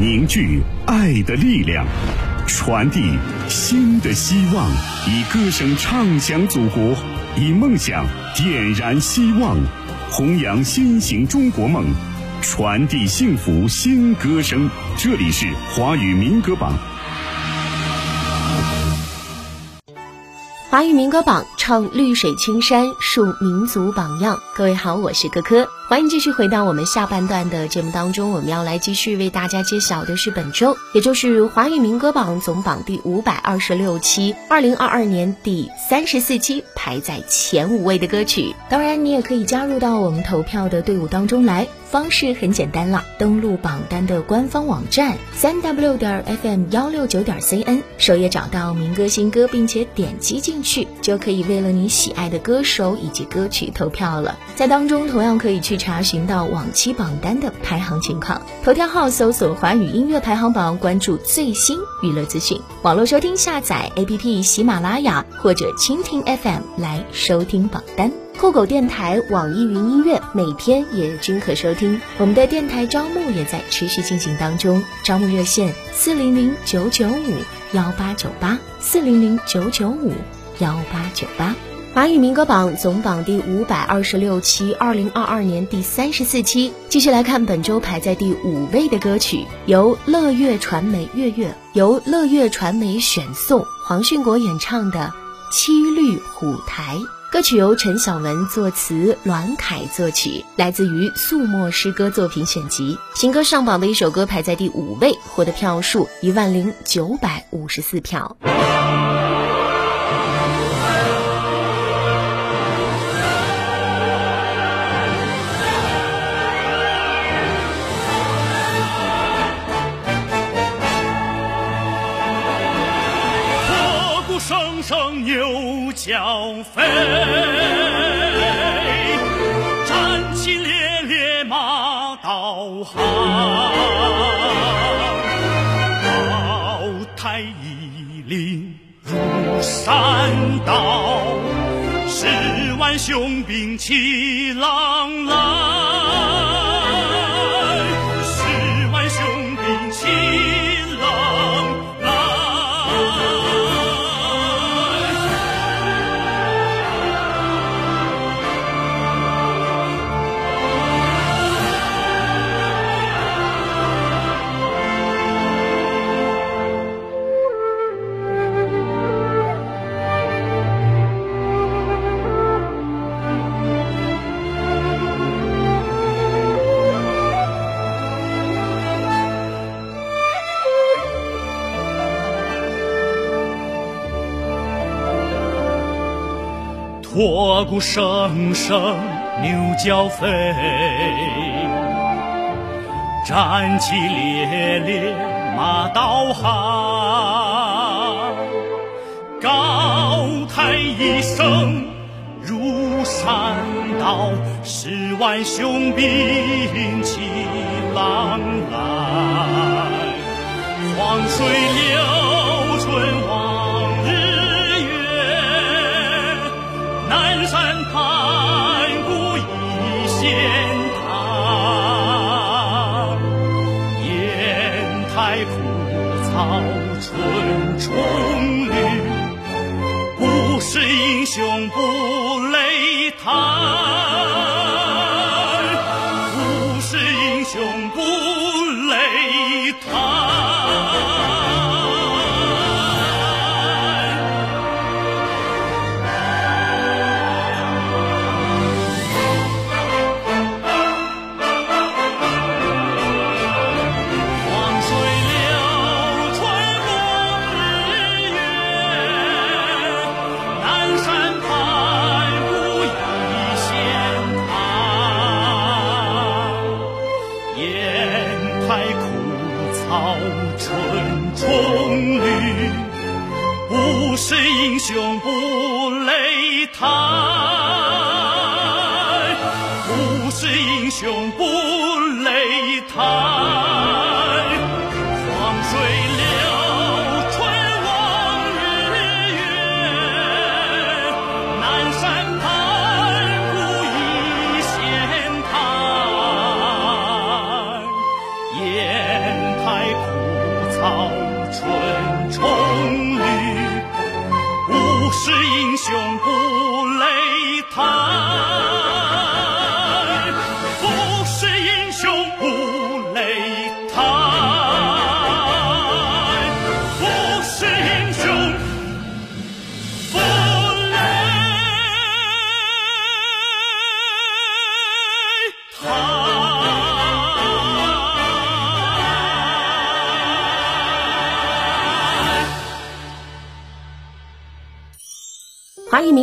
凝聚爱的力量，传递新的希望，以歌声唱响祖国，以梦想点燃希望，弘扬新型中国梦，传递幸福新歌声。这里是华语民歌榜。华语民歌榜唱绿水青山，树民族榜样。各位好，我是科科，欢迎继续回到我们下半段的节目当中。我们要来继续为大家揭晓的是本周，也就是华语民歌榜总榜第五百二十六期，二零二二年第三十四期排在前五位的歌曲。当然，你也可以加入到我们投票的队伍当中来。方式很简单了，登录榜单的官方网站三 w 点 fm 幺六九点 cn，首页找到民歌新歌，并且点击进去，就可以为了你喜爱的歌手以及歌曲投票了。在当中同样可以去查询到往期榜单的排行情况。头条号搜索华语音乐排行榜，关注最新娱乐资讯。网络收听下载 APP 喜马拉雅或者蜻蜓 FM 来收听榜单。酷狗电台、网易云音乐每天也均可收听。我们的电台招募也在持续进行当中，招募热线四零零九九五幺八九八四零零九九五幺八九八。华语民歌榜总榜第五百二十六期，二零二二年第三十四期。继续来看本周排在第五位的歌曲，由乐乐传媒月月由乐乐传媒选送，黄训国演唱的《七律虎台》。歌曲由陈晓文作词，栾凯作曲，来自于素墨诗歌作品选集。新歌上榜的一首歌排在第五位，获得票数一万零九百五十四票。牛角飞，战旗猎猎马刀行，宝台一领如山倒，十万雄兵气浪来。锣鼓声声，牛角飞，战旗猎猎，马刀行。高台一声如山倒，十万雄兵齐狼来，黄水流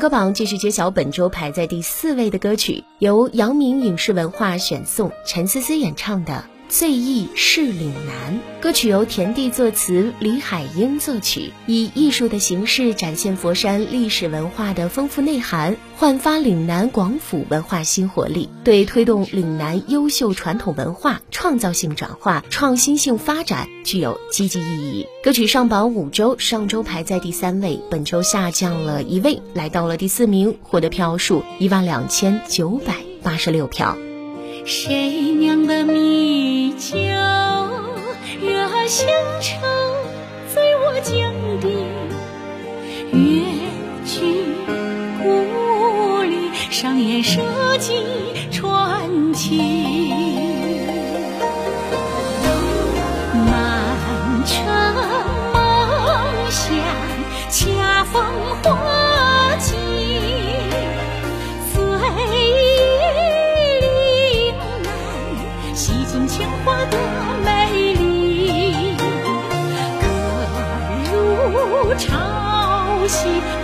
歌榜继续揭晓本周排在第四位的歌曲，由阳明影视文化选送，陈思思演唱的。最忆是岭南，歌曲由田地作词，李海英作曲，以艺术的形式展现佛山历史文化的丰富内涵，焕发岭南广府文化新活力，对推动岭南优秀传统文化创造性转化、创新性发展具有积极意义。歌曲上榜五周，上周排在第三位，本周下降了一位，来到了第四名，获得票数一万两千九百八十六票。谁酿的米酒，惹乡愁，醉我江边，远去故里，上演社稷传奇。看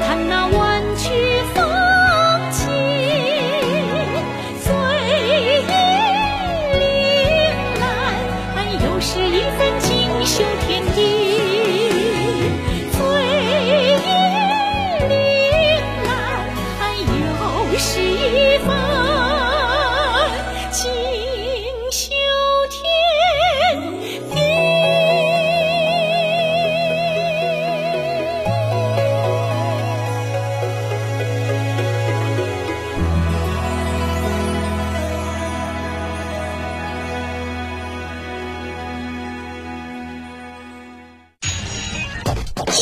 看那我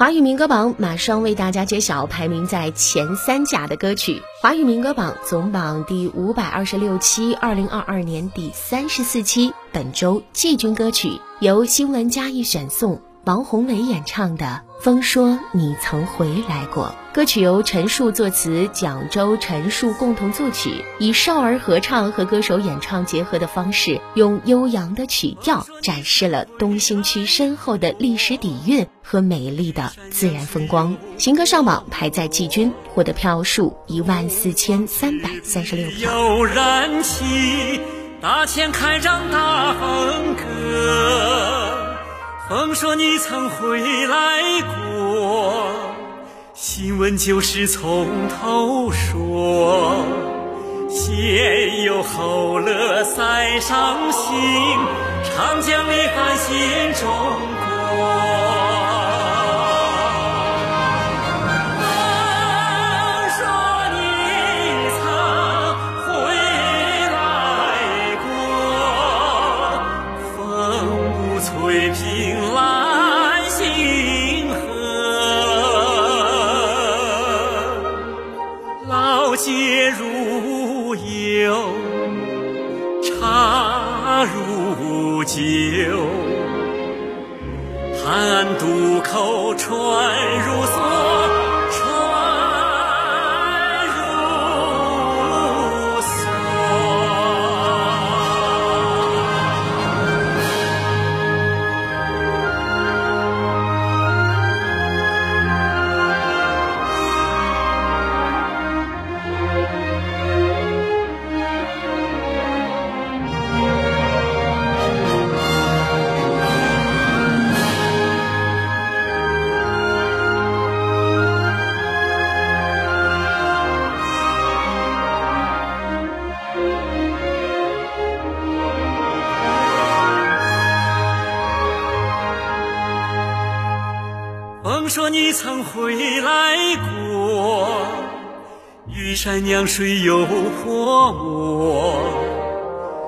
华语民歌榜马上为大家揭晓排名在前三甲的歌曲。华语民歌榜总榜第五百二十六期，二零二二年第三十四期，本周季军歌曲由新闻加一选送，王宏伟演唱的。风说你曾回来过。歌曲由陈数作词，蒋周、陈数共同作曲，以少儿合唱和歌手演唱结合的方式，用悠扬的曲调展示了东兴区深厚的历史底蕴和美丽的自然风光。行歌上榜，排在季军，获得票数一万四千三百三十六票。有燃起大千开张大风歌。风说你曾回来过，新闻就是从头说，先有后乐塞上心，长江里岸心中酒茶如酒，汉安渡口船如梭。说你曾回来过，玉山酿水有泼我，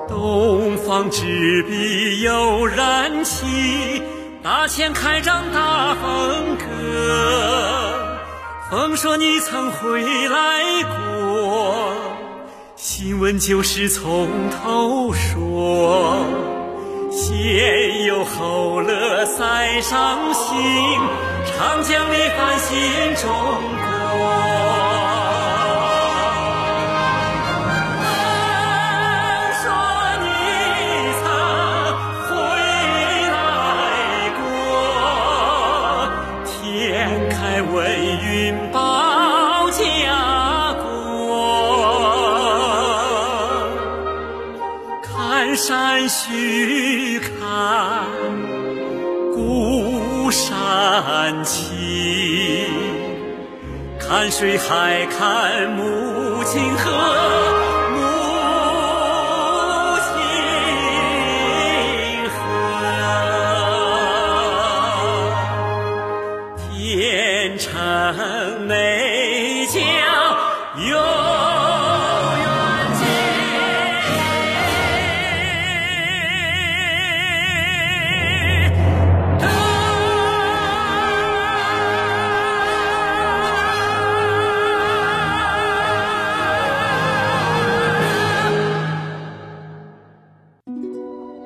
东方之笔又燃起大千开张大风歌。风说你曾回来过，新闻就是从头说，先有后乐塞上心。长江里看新中国，都说你曾回来过，天开威云保家国，看山须看。看水海，看母亲河。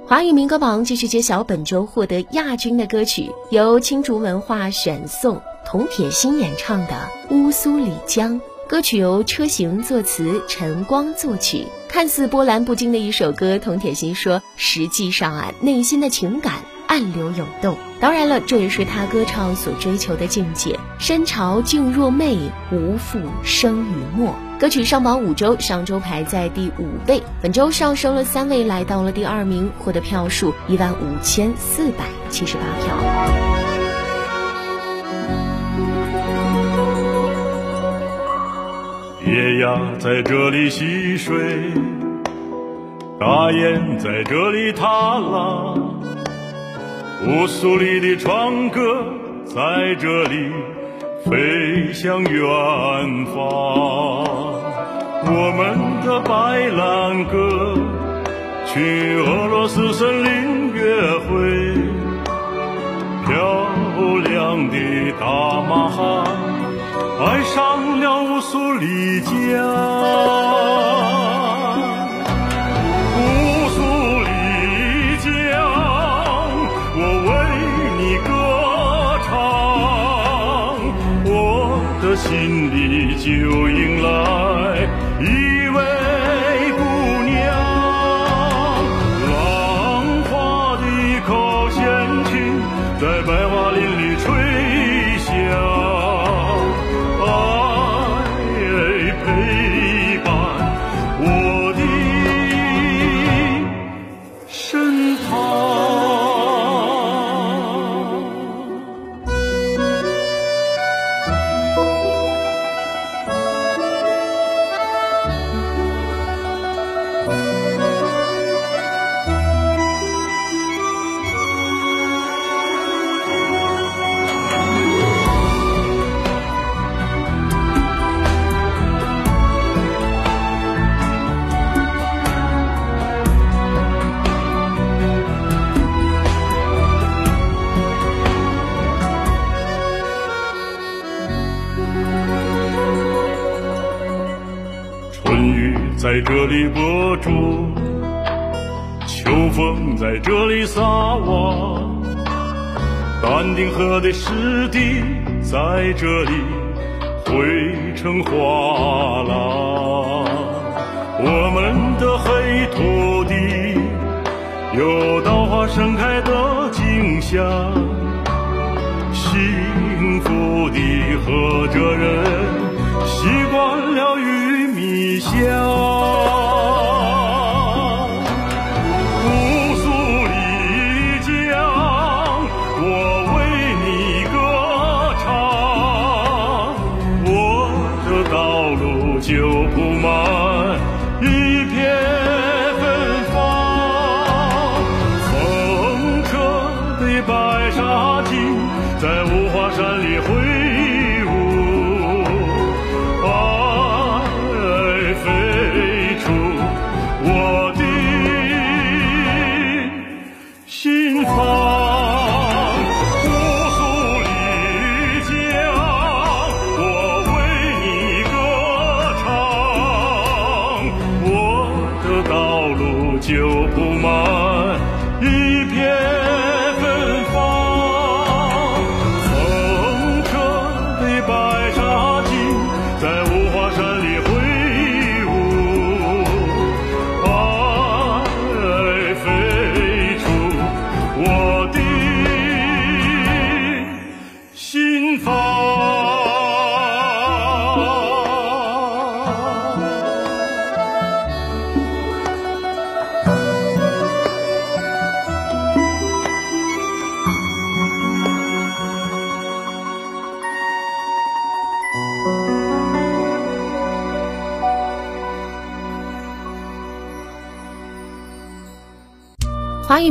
华语民歌榜继续揭晓本周获得亚军的歌曲，由青竹文化选送，童铁心演唱的《乌苏里江》。歌曲由车行作词，晨光作曲。看似波澜不惊的一首歌，童铁心说：“实际上啊，内心的情感、暗流涌动。当然了，这也是他歌唱所追求的境界。深潮静若寐，无复生与没。歌曲上榜五周，上周排在第五位，本周上升了三位，来到了第二名，获得票数一万五千四百七十八票。野鸭在这里戏水，大雁在这里踏浪，乌苏里的船歌在这里飞向远方。我们的白兰鸽去俄罗斯森林约会，漂亮的大马哈。爱上了乌苏里江，心里就应在这里播种，秋风在这里撒网，丹顶鹤的湿地在这里汇成画廊。我们的黑土地有稻花盛开的景象，幸福的和着人习惯了雨米香。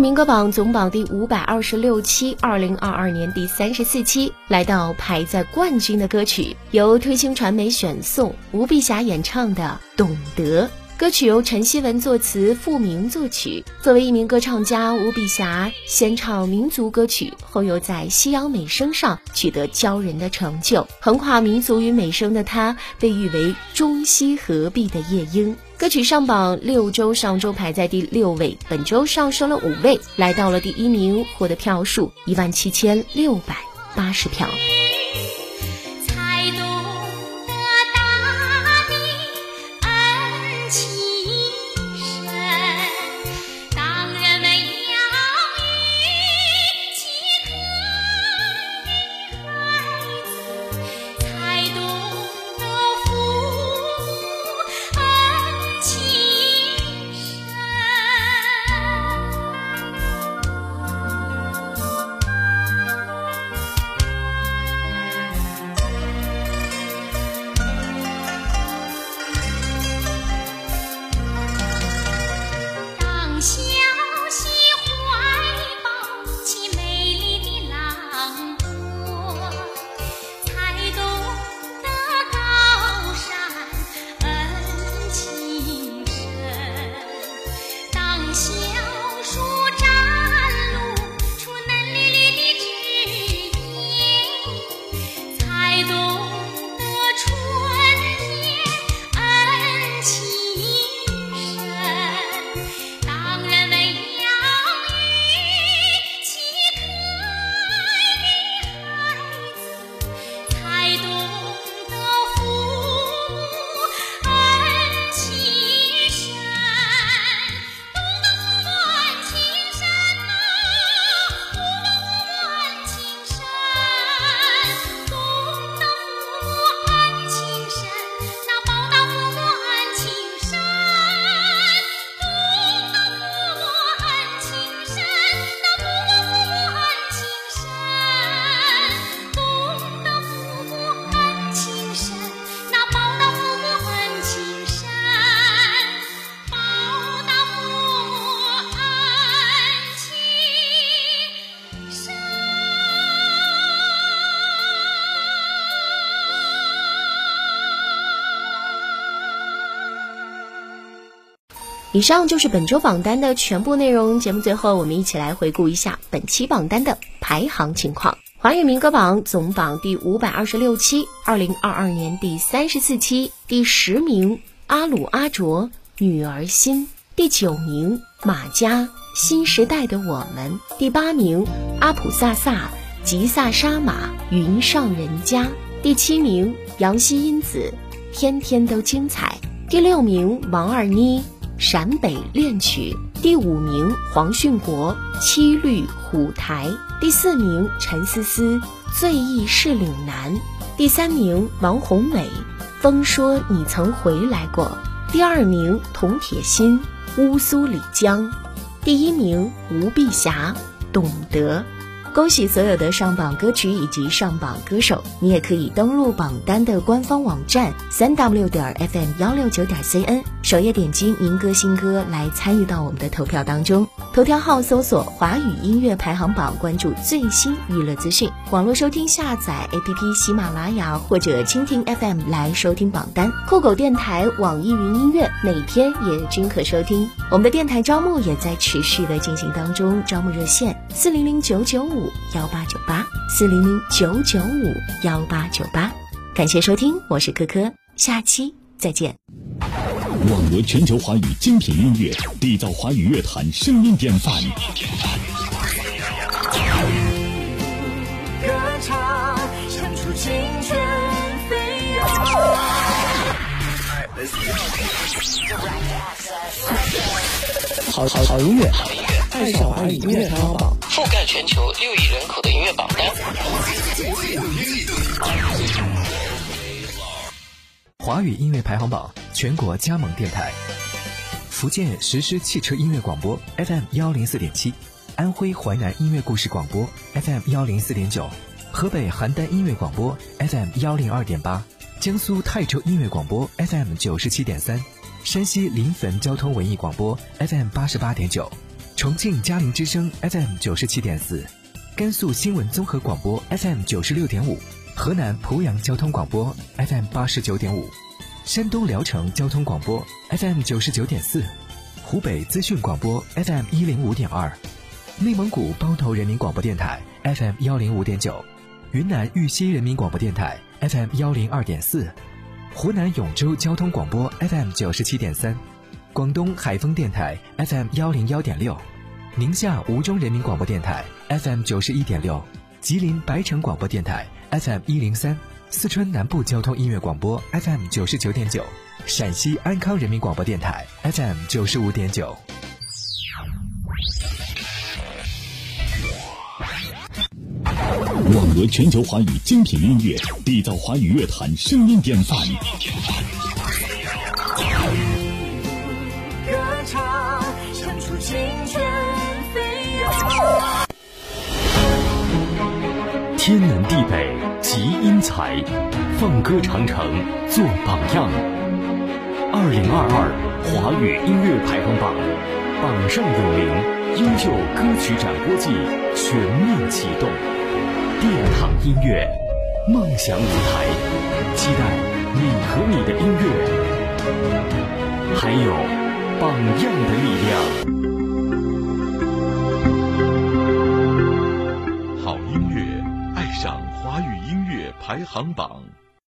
民歌榜总榜第五百二十六期，二零二二年第三十四期，来到排在冠军的歌曲，由推星传媒选送，吴碧霞演唱的《懂得》。歌曲由陈希文作词，付明作曲。作为一名歌唱家，吴碧霞先唱民族歌曲，后又在西洋美声上取得骄人的成就。横跨民族与美声的她，被誉为中西合璧的夜莺。歌曲上榜六周，上周排在第六位，本周上升了五位，来到了第一名，获得票数一万七千六百八十票。以上就是本周榜单的全部内容。节目最后，我们一起来回顾一下本期榜单的排行情况。华语民歌榜总榜第五百二十六期，二零二二年第三十四期，第十名阿鲁阿卓《女儿心》，第九名马佳《新时代的我们》，第八名阿普萨萨《吉萨沙马云上人家》，第七名杨希因子《天天都精彩》，第六名王二妮。陕北恋曲第五名，黄训国《七律虎台》第四名，陈思思《醉意是岭南》第三名，王红美《风说你曾回来过》第二名，童铁心《乌苏里江》第一名，吴碧霞《懂得》。恭喜所有的上榜歌曲以及上榜歌手，你也可以登录榜单的官方网站三 w 点 fm 幺六九点 cn，首页点击民歌新歌来参与到我们的投票当中。头条号搜索华语音乐排行榜，关注最新娱乐资讯。网络收听下载 APP 喜马拉雅或者蜻蜓 FM 来收听榜单。酷狗电台、网易云音乐每天也均可收听。我们的电台招募也在持续的进行当中，招募热线四零零九九五。幺八九八四零零九九五幺八九八，感谢收听，我是珂珂，下期再见。网罗全球华语精品音乐，缔造华语乐坛声音典范。歌唱，唱出青春飞扬。好好好音乐，爱上华语音乐排行榜。覆盖全球六亿人口的音乐榜单。华语音乐排行榜全国加盟电台：福建实施汽车音乐广播 FM 幺零四点七，安徽淮南音乐故事广播 FM 幺零四点九，河北邯郸音乐广播 FM 幺零二点八，江苏泰州音乐广播 FM 九十七点三，山西临汾交通文艺广播 FM 八十八点九。重庆嘉陵之声 FM 九十七点四，甘肃新闻综合广播 FM 九十六点五，河南濮阳交通广播 FM 八十九点五，山东聊城交通广播 FM 九十九点四，湖北资讯广播 FM 一零五点二，内蒙古包头人民广播电台 FM 幺零五点九，云南玉溪人民广播电台 FM 幺零二点四，湖南永州交通广播 FM 九十七点三。广东海丰电台 FM 幺零幺点六，宁夏吴忠人民广播电台 FM 九十一点六，吉林白城广播电台 FM 一零三，四川南部交通音乐广播 FM 九十九点九，陕西安康人民广播电台 FM 九十五点九。网罗全球华语精品音乐，缔造华语乐坛声音典范。青春飞扬天南地北集英才，放歌长城做榜样。二零二二华语音乐排行榜，榜上有名，优秀歌曲展播季全面启动。殿堂音乐，梦想舞台，期待你和你的音乐，还有榜样的力量。好音乐爱上华语音乐排行榜。